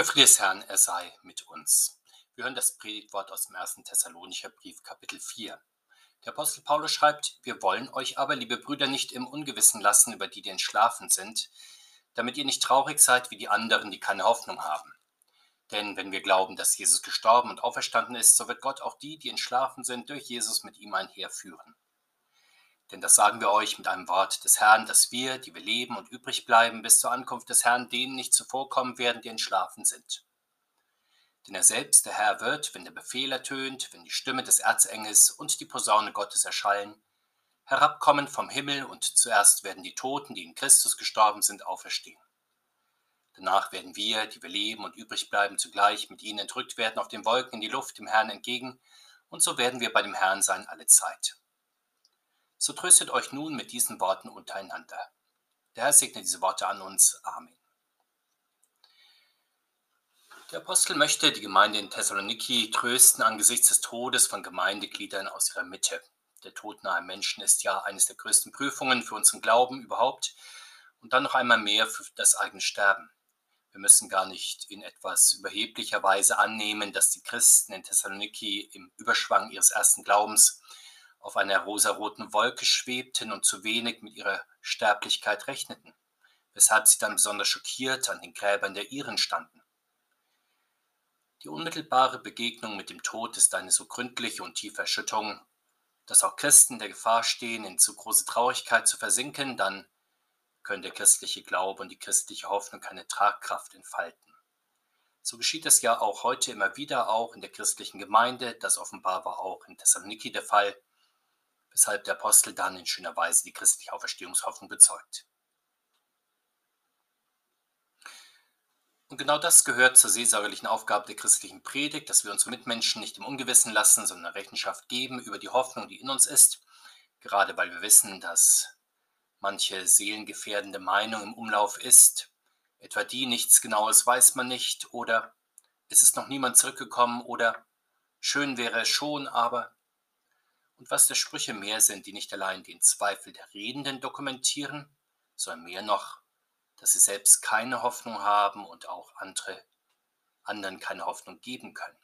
Der Friede des Herrn, er sei mit uns. Wir hören das Predigtwort aus dem 1. Thessalonicher Brief, Kapitel 4. Der Apostel Paulus schreibt, wir wollen euch aber, liebe Brüder, nicht im Ungewissen lassen über die, die entschlafen sind, damit ihr nicht traurig seid wie die anderen, die keine Hoffnung haben. Denn wenn wir glauben, dass Jesus gestorben und auferstanden ist, so wird Gott auch die, die entschlafen sind, durch Jesus mit ihm einherführen. Denn das sagen wir euch mit einem Wort des Herrn, dass wir, die wir leben und übrig bleiben, bis zur Ankunft des Herrn, denen nicht zuvorkommen werden, die entschlafen sind. Denn er selbst, der Herr, wird, wenn der Befehl ertönt, wenn die Stimme des Erzengels und die Posaune Gottes erschallen, herabkommen vom Himmel und zuerst werden die Toten, die in Christus gestorben sind, auferstehen. Danach werden wir, die wir leben und übrig bleiben, zugleich mit ihnen entrückt werden auf den Wolken in die Luft dem Herrn entgegen, und so werden wir bei dem Herrn sein alle Zeit. So tröstet euch nun mit diesen Worten untereinander. Der Herr segne diese Worte an uns. Amen. Der Apostel möchte die Gemeinde in Thessaloniki trösten angesichts des Todes von Gemeindegliedern aus ihrer Mitte. Der Tod nahe Menschen ist ja eines der größten Prüfungen für unseren Glauben überhaupt und dann noch einmal mehr für das eigene Sterben. Wir müssen gar nicht in etwas überheblicher Weise annehmen, dass die Christen in Thessaloniki im Überschwang ihres ersten Glaubens auf einer rosaroten Wolke schwebten und zu wenig mit ihrer Sterblichkeit rechneten, weshalb sie dann besonders schockiert an den Gräbern der Iren standen. Die unmittelbare Begegnung mit dem Tod ist eine so gründliche und tiefe Erschütterung, dass auch Christen der Gefahr stehen, in zu große Traurigkeit zu versinken, dann können der christliche Glaube und die christliche Hoffnung keine Tragkraft entfalten. So geschieht es ja auch heute immer wieder, auch in der christlichen Gemeinde. Das offenbar war auch in Thessaloniki der Fall weshalb der Apostel dann in schöner Weise die christliche Auferstehungshoffnung bezeugt. Und genau das gehört zur seelsorgerlichen Aufgabe der christlichen Predigt, dass wir unsere Mitmenschen nicht im Ungewissen lassen, sondern Rechenschaft geben über die Hoffnung, die in uns ist, gerade weil wir wissen, dass manche seelengefährdende Meinung im Umlauf ist, etwa die nichts Genaues weiß man nicht oder es ist noch niemand zurückgekommen oder schön wäre es schon, aber und was der Sprüche mehr sind, die nicht allein den Zweifel der Redenden dokumentieren, sondern mehr noch, dass sie selbst keine Hoffnung haben und auch andere anderen keine Hoffnung geben können.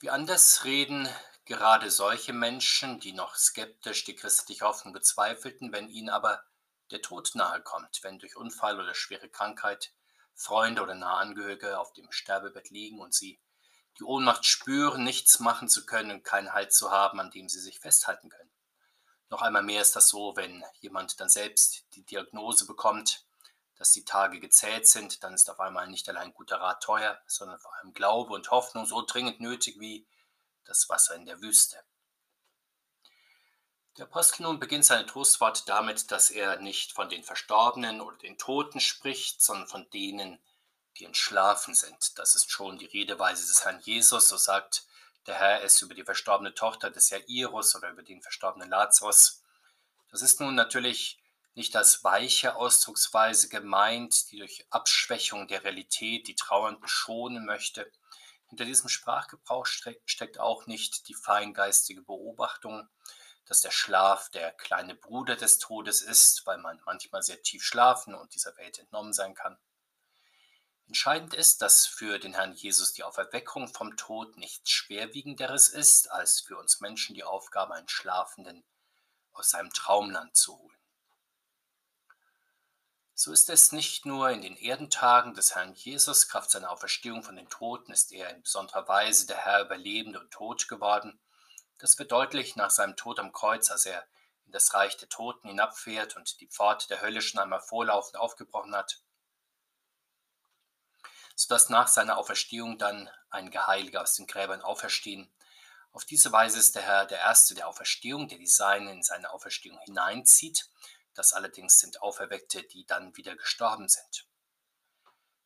Wie anders reden gerade solche Menschen, die noch skeptisch die christliche Hoffnung bezweifelten, wenn ihnen aber der Tod nahe kommt, wenn durch Unfall oder schwere Krankheit Freunde oder nahe Angehörige auf dem Sterbebett liegen und sie die Ohnmacht spüren, nichts machen zu können und keinen Halt zu haben, an dem sie sich festhalten können. Noch einmal mehr ist das so, wenn jemand dann selbst die Diagnose bekommt, dass die Tage gezählt sind, dann ist auf einmal nicht allein guter Rat teuer, sondern vor allem Glaube und Hoffnung so dringend nötig wie das Wasser in der Wüste. Der Apostel nun beginnt seine Trostwort damit, dass er nicht von den Verstorbenen oder den Toten spricht, sondern von denen, die entschlafen sind. Das ist schon die Redeweise des Herrn Jesus. So sagt der Herr es über die verstorbene Tochter des Jairus oder über den verstorbenen Lazarus. Das ist nun natürlich nicht als weiche Ausdrucksweise gemeint, die durch Abschwächung der Realität die Trauernden schonen möchte. Hinter diesem Sprachgebrauch steckt auch nicht die feingeistige Beobachtung, dass der Schlaf der kleine Bruder des Todes ist, weil man manchmal sehr tief schlafen und dieser Welt entnommen sein kann. Entscheidend ist, dass für den Herrn Jesus die Auferweckung vom Tod nichts Schwerwiegenderes ist, als für uns Menschen die Aufgabe, einen Schlafenden aus seinem Traumland zu holen. So ist es nicht nur in den Erdentagen des Herrn Jesus, Kraft seiner Auferstehung von den Toten ist er in besonderer Weise der Herr über Lebende und Tod geworden. Das wird deutlich nach seinem Tod am Kreuz, als er in das Reich der Toten hinabfährt und die Pforte der Hölle schon einmal vorlaufend aufgebrochen hat sodass nach seiner Auferstehung dann einige Heilige aus den Gräbern auferstehen. Auf diese Weise ist der Herr der Erste der Auferstehung, der die Seinen in seine Auferstehung hineinzieht. Das allerdings sind Auferweckte, die dann wieder gestorben sind.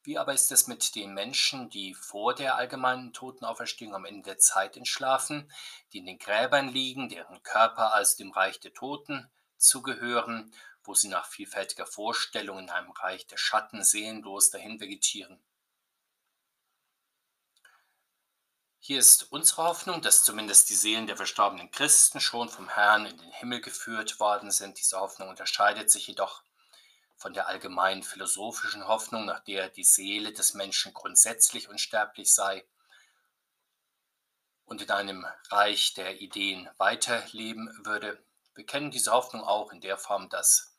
Wie aber ist es mit den Menschen, die vor der allgemeinen Totenauferstehung am Ende der Zeit entschlafen, die in den Gräbern liegen, deren Körper also dem Reich der Toten zugehören, wo sie nach vielfältiger Vorstellung in einem Reich der Schatten seelenlos dahin vegetieren? Hier ist unsere Hoffnung, dass zumindest die Seelen der verstorbenen Christen schon vom Herrn in den Himmel geführt worden sind. Diese Hoffnung unterscheidet sich jedoch von der allgemeinen philosophischen Hoffnung, nach der die Seele des Menschen grundsätzlich unsterblich sei und in einem Reich der Ideen weiterleben würde. Wir kennen diese Hoffnung auch in der Form, dass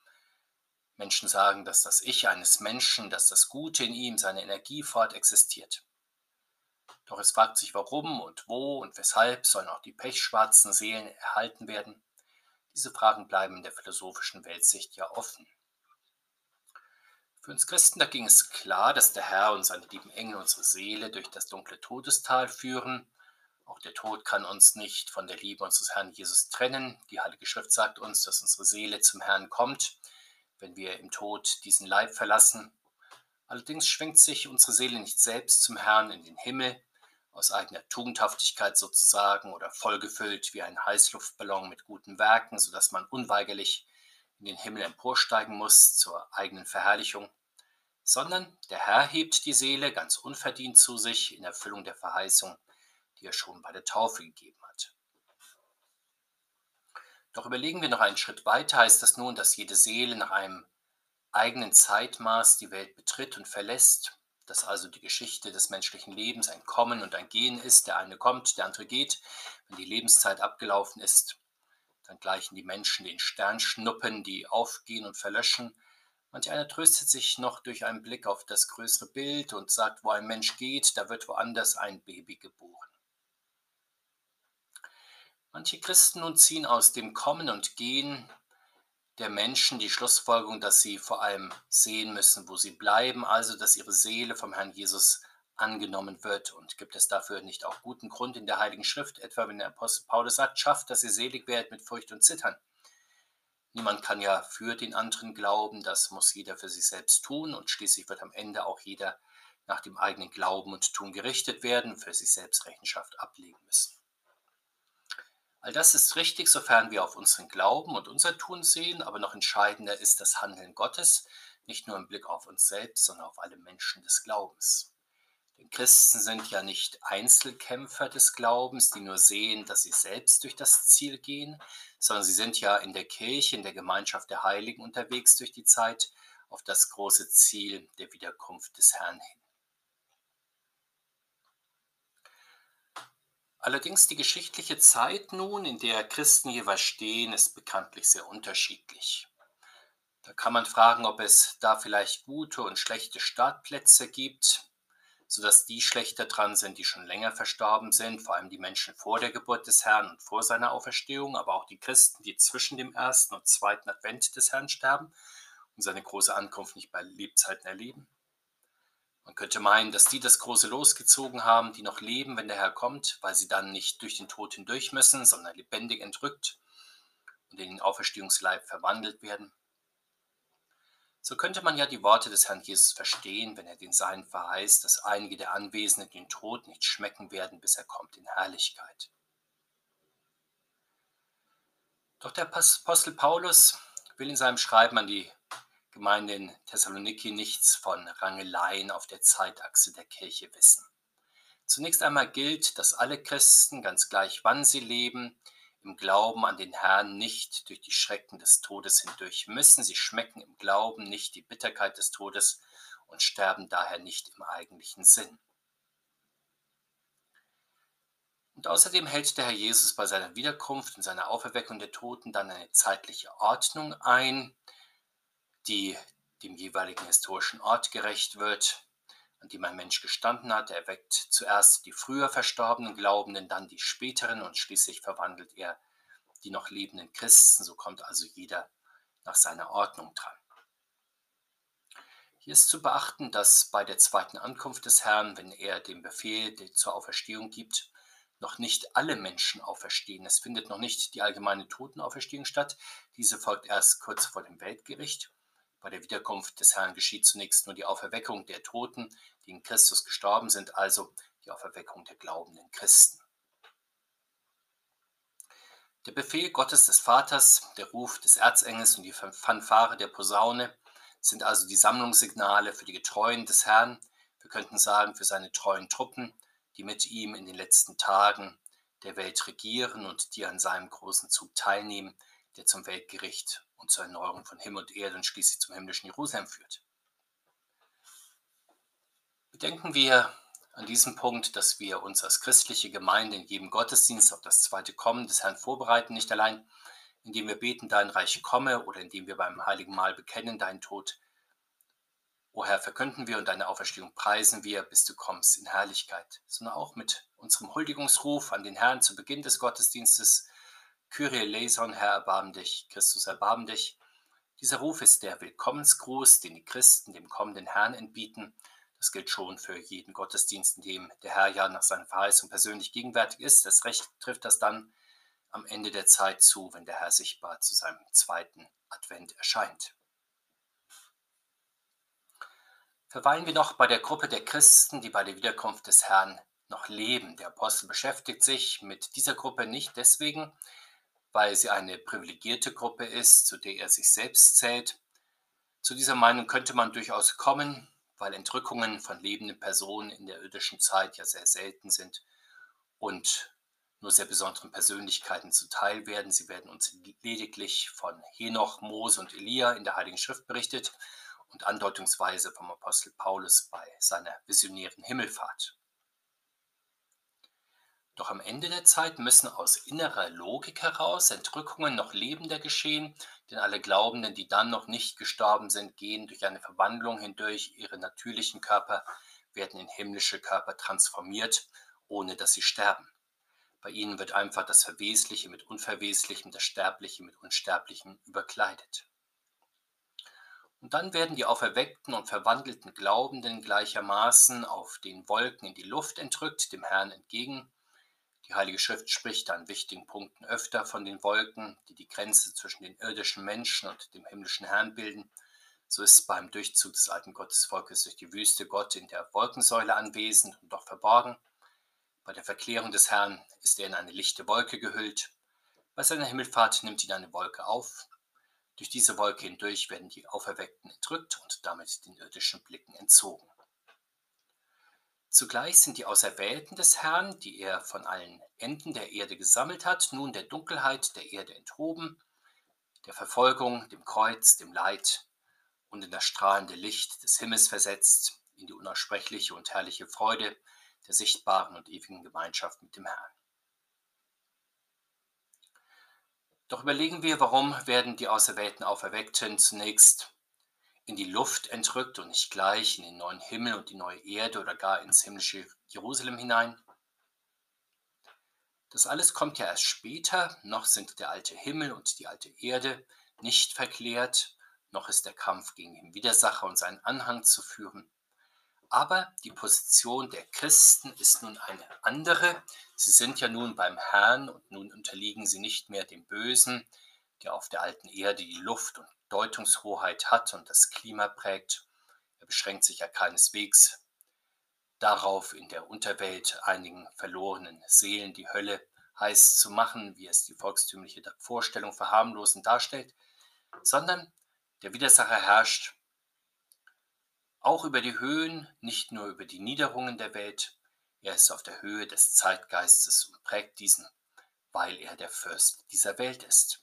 Menschen sagen, dass das Ich eines Menschen, dass das Gute in ihm, seine Energie fort existiert. Doch es fragt sich, warum und wo und weshalb sollen auch die pechschwarzen Seelen erhalten werden. Diese Fragen bleiben in der philosophischen Weltsicht ja offen. Für uns Christen, da ging es klar, dass der Herr und seine lieben Engel unsere Seele durch das dunkle Todestal führen. Auch der Tod kann uns nicht von der Liebe unseres Herrn Jesus trennen. Die Heilige Schrift sagt uns, dass unsere Seele zum Herrn kommt, wenn wir im Tod diesen Leib verlassen. Allerdings schwingt sich unsere Seele nicht selbst zum Herrn in den Himmel, aus eigener Tugendhaftigkeit sozusagen oder vollgefüllt wie ein Heißluftballon mit guten Werken, sodass man unweigerlich in den Himmel emporsteigen muss zur eigenen Verherrlichung, sondern der Herr hebt die Seele ganz unverdient zu sich in Erfüllung der Verheißung, die er schon bei der Taufe gegeben hat. Doch überlegen wir noch einen Schritt weiter, heißt das nun, dass jede Seele nach einem eigenen Zeitmaß die Welt betritt und verlässt, dass also die Geschichte des menschlichen Lebens ein Kommen und ein Gehen ist, der eine kommt, der andere geht, wenn die Lebenszeit abgelaufen ist, dann gleichen die Menschen den Sternschnuppen, die aufgehen und verlöschen. Manch einer tröstet sich noch durch einen Blick auf das größere Bild und sagt, wo ein Mensch geht, da wird woanders ein Baby geboren. Manche Christen nun ziehen aus dem Kommen und Gehen der Menschen die Schlussfolgerung, dass sie vor allem sehen müssen, wo sie bleiben, also dass ihre Seele vom Herrn Jesus angenommen wird. Und gibt es dafür nicht auch guten Grund in der Heiligen Schrift, etwa wenn der Apostel Paulus sagt, schafft, dass ihr selig werdet mit Furcht und Zittern. Niemand kann ja für den anderen glauben, das muss jeder für sich selbst tun und schließlich wird am Ende auch jeder nach dem eigenen Glauben und Tun gerichtet werden, für sich selbst Rechenschaft ablegen müssen. All das ist richtig, sofern wir auf unseren Glauben und unser Tun sehen, aber noch entscheidender ist das Handeln Gottes, nicht nur im Blick auf uns selbst, sondern auf alle Menschen des Glaubens. Denn Christen sind ja nicht Einzelkämpfer des Glaubens, die nur sehen, dass sie selbst durch das Ziel gehen, sondern sie sind ja in der Kirche, in der Gemeinschaft der Heiligen unterwegs durch die Zeit auf das große Ziel der Wiederkunft des Herrn hin. Allerdings die geschichtliche Zeit nun, in der Christen jeweils stehen, ist bekanntlich sehr unterschiedlich. Da kann man fragen, ob es da vielleicht gute und schlechte Startplätze gibt sodass die schlechter dran sind, die schon länger verstorben sind, vor allem die Menschen vor der Geburt des Herrn und vor seiner Auferstehung, aber auch die Christen, die zwischen dem ersten und zweiten Advent des Herrn sterben und seine große Ankunft nicht bei Lebzeiten erleben. Man könnte meinen, dass die das große losgezogen haben, die noch leben, wenn der Herr kommt, weil sie dann nicht durch den Tod hindurch müssen, sondern lebendig entrückt und in den Auferstehungsleib verwandelt werden. So könnte man ja die Worte des Herrn Jesus verstehen, wenn er den Seinen verheißt, dass einige der Anwesenden den Tod nicht schmecken werden, bis er kommt in Herrlichkeit. Doch der Apostel Paulus will in seinem Schreiben an die Gemeinde in Thessaloniki nichts von Rangeleien auf der Zeitachse der Kirche wissen. Zunächst einmal gilt, dass alle Christen, ganz gleich wann sie leben, im Glauben an den Herrn nicht durch die Schrecken des Todes hindurch müssen. Sie schmecken im Glauben nicht die Bitterkeit des Todes und sterben daher nicht im eigentlichen Sinn. Und außerdem hält der Herr Jesus bei seiner Wiederkunft und seiner Auferweckung der Toten dann eine zeitliche Ordnung ein, die dem jeweiligen historischen Ort gerecht wird an dem ein Mensch gestanden hat. Er weckt zuerst die früher verstorbenen Glaubenden, dann die späteren und schließlich verwandelt er die noch lebenden Christen. So kommt also jeder nach seiner Ordnung dran. Hier ist zu beachten, dass bei der zweiten Ankunft des Herrn, wenn er den Befehl zur Auferstehung gibt, noch nicht alle Menschen auferstehen. Es findet noch nicht die allgemeine Totenauferstehung statt. Diese folgt erst kurz vor dem Weltgericht. Bei der Wiederkunft des Herrn geschieht zunächst nur die Auferweckung der Toten, die in Christus gestorben sind, also die Auferweckung der glaubenden Christen. Der Befehl Gottes des Vaters, der Ruf des Erzengels und die Fanfare der Posaune sind also die Sammlungssignale für die Getreuen des Herrn, wir könnten sagen für seine treuen Truppen, die mit ihm in den letzten Tagen der Welt regieren und die an seinem großen Zug teilnehmen, der zum Weltgericht und zur Erneuerung von Himmel und Erde und schließlich zum himmlischen Jerusalem führt. Bedenken wir an diesem Punkt, dass wir uns als christliche Gemeinde in jedem Gottesdienst auf das zweite Kommen des Herrn vorbereiten, nicht allein indem wir beten, dein Reich komme oder indem wir beim heiligen Mahl bekennen, dein Tod. O Herr, verkünden wir und deine Auferstehung preisen wir, bis du kommst in Herrlichkeit, sondern auch mit unserem Huldigungsruf an den Herrn zu Beginn des Gottesdienstes. Kyrie eleison, Herr, erbarm dich, Christus, erbarm dich. Dieser Ruf ist der Willkommensgruß, den die Christen dem kommenden Herrn entbieten. Das gilt schon für jeden Gottesdienst, in dem der Herr ja nach seiner Verheißung persönlich gegenwärtig ist. Das Recht trifft das dann am Ende der Zeit zu, wenn der Herr sichtbar zu seinem zweiten Advent erscheint. Verweilen wir noch bei der Gruppe der Christen, die bei der Wiederkunft des Herrn noch leben. Der Apostel beschäftigt sich mit dieser Gruppe nicht deswegen, weil sie eine privilegierte Gruppe ist, zu der er sich selbst zählt. Zu dieser Meinung könnte man durchaus kommen, weil Entrückungen von lebenden Personen in der irdischen Zeit ja sehr selten sind und nur sehr besonderen Persönlichkeiten zuteil werden. Sie werden uns lediglich von Henoch, Mose und Elia in der Heiligen Schrift berichtet und andeutungsweise vom Apostel Paulus bei seiner visionären Himmelfahrt. Doch am Ende der Zeit müssen aus innerer Logik heraus Entrückungen noch lebender geschehen, denn alle Glaubenden, die dann noch nicht gestorben sind, gehen durch eine Verwandlung hindurch, ihre natürlichen Körper werden in himmlische Körper transformiert, ohne dass sie sterben. Bei ihnen wird einfach das Verwesliche mit Unverweslichem, das Sterbliche mit Unsterblichem überkleidet. Und dann werden die auferweckten und verwandelten Glaubenden gleichermaßen auf den Wolken in die Luft entrückt, dem Herrn entgegen. Die Heilige Schrift spricht an wichtigen Punkten öfter von den Wolken, die die Grenze zwischen den irdischen Menschen und dem himmlischen Herrn bilden. So ist beim Durchzug des alten Gottesvolkes durch die Wüste Gott in der Wolkensäule anwesend und doch verborgen. Bei der Verklärung des Herrn ist er in eine lichte Wolke gehüllt. Bei seiner Himmelfahrt nimmt ihn eine Wolke auf. Durch diese Wolke hindurch werden die Auferweckten entrückt und damit den irdischen Blicken entzogen. Zugleich sind die Auserwählten des Herrn, die er von allen Enden der Erde gesammelt hat, nun der Dunkelheit der Erde enthoben, der Verfolgung, dem Kreuz, dem Leid und in das strahlende Licht des Himmels versetzt, in die unaussprechliche und herrliche Freude, der sichtbaren und ewigen Gemeinschaft mit dem Herrn. Doch überlegen wir, warum werden die auserwählten Auferweckten zunächst in die Luft entrückt und nicht gleich in den neuen Himmel und die neue Erde oder gar ins himmlische Jerusalem hinein? Das alles kommt ja erst später, noch sind der alte Himmel und die alte Erde nicht verklärt, noch ist der Kampf gegen den Widersacher und seinen Anhang zu führen. Aber die Position der Christen ist nun eine andere. Sie sind ja nun beim Herrn und nun unterliegen sie nicht mehr dem Bösen, der auf der alten Erde die Luft und Deutungshoheit hat und das Klima prägt. Er beschränkt sich ja keineswegs darauf, in der Unterwelt einigen verlorenen Seelen die Hölle heiß zu machen, wie es die volkstümliche Vorstellung verharmlosen darstellt, sondern der Widersacher herrscht auch über die Höhen, nicht nur über die Niederungen der Welt. Er ist auf der Höhe des Zeitgeistes und prägt diesen, weil er der Fürst dieser Welt ist.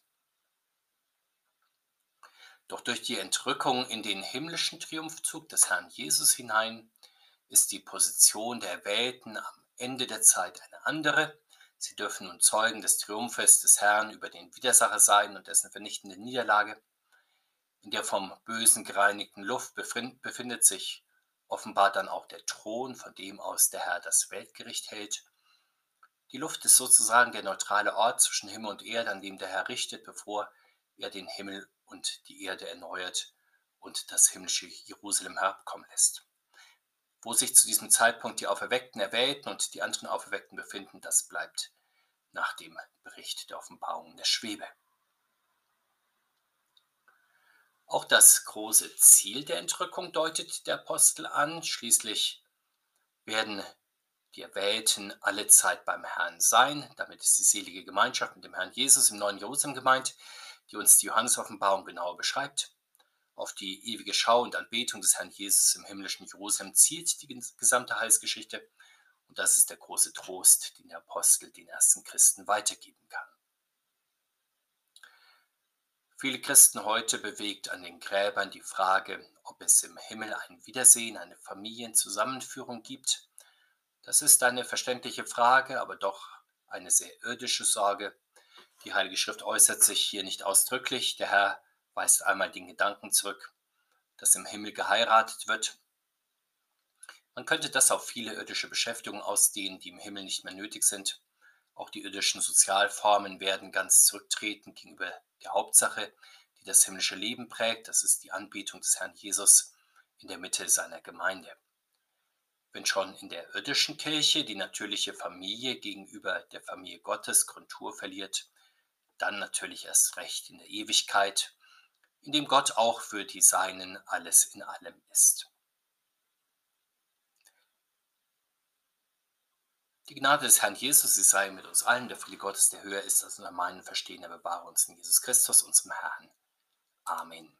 Doch durch die Entrückung in den himmlischen Triumphzug des Herrn Jesus hinein ist die Position der Erwählten am Ende der Zeit eine andere. Sie dürfen nun Zeugen des Triumphes des Herrn über den Widersacher sein und dessen vernichtende Niederlage. In der vom Bösen gereinigten Luft befindet sich offenbar dann auch der Thron, von dem aus der Herr das Weltgericht hält. Die Luft ist sozusagen der neutrale Ort zwischen Himmel und Erde, an dem der Herr richtet, bevor er den Himmel und die Erde erneuert und das himmlische Jerusalem herabkommen lässt. Wo sich zu diesem Zeitpunkt die Auferweckten Erwählten und die anderen Auferweckten befinden, das bleibt nach dem Bericht der Offenbarung der Schwebe. Auch das große Ziel der Entrückung deutet der Apostel an. Schließlich werden die Erwählten alle Zeit beim Herrn sein. Damit ist die selige Gemeinschaft mit dem Herrn Jesus im neuen Jerusalem gemeint, die uns die Johannes-Offenbarung genauer beschreibt. Auf die ewige Schau und Anbetung des Herrn Jesus im himmlischen Jerusalem zielt die gesamte Heilsgeschichte. Und das ist der große Trost, den der Apostel den ersten Christen weitergeben kann. Viele Christen heute bewegt an den Gräbern die Frage, ob es im Himmel ein Wiedersehen, eine Familienzusammenführung gibt. Das ist eine verständliche Frage, aber doch eine sehr irdische Sorge. Die Heilige Schrift äußert sich hier nicht ausdrücklich. Der Herr weist einmal den Gedanken zurück, dass im Himmel geheiratet wird. Man könnte das auf viele irdische Beschäftigungen ausdehnen, die im Himmel nicht mehr nötig sind. Auch die irdischen Sozialformen werden ganz zurücktreten gegenüber der Hauptsache, die das himmlische Leben prägt. Das ist die Anbetung des Herrn Jesus in der Mitte seiner Gemeinde. Wenn schon in der irdischen Kirche die natürliche Familie gegenüber der Familie Gottes Kontur verliert, dann natürlich erst recht in der Ewigkeit, in dem Gott auch für die Seinen alles in allem ist. Die Gnade des Herrn Jesus, sie sei mit uns allen, der Friede Gottes, der höher ist als unser meinen Verstehen, er bewahre uns in Jesus Christus, unserem Herrn. Amen.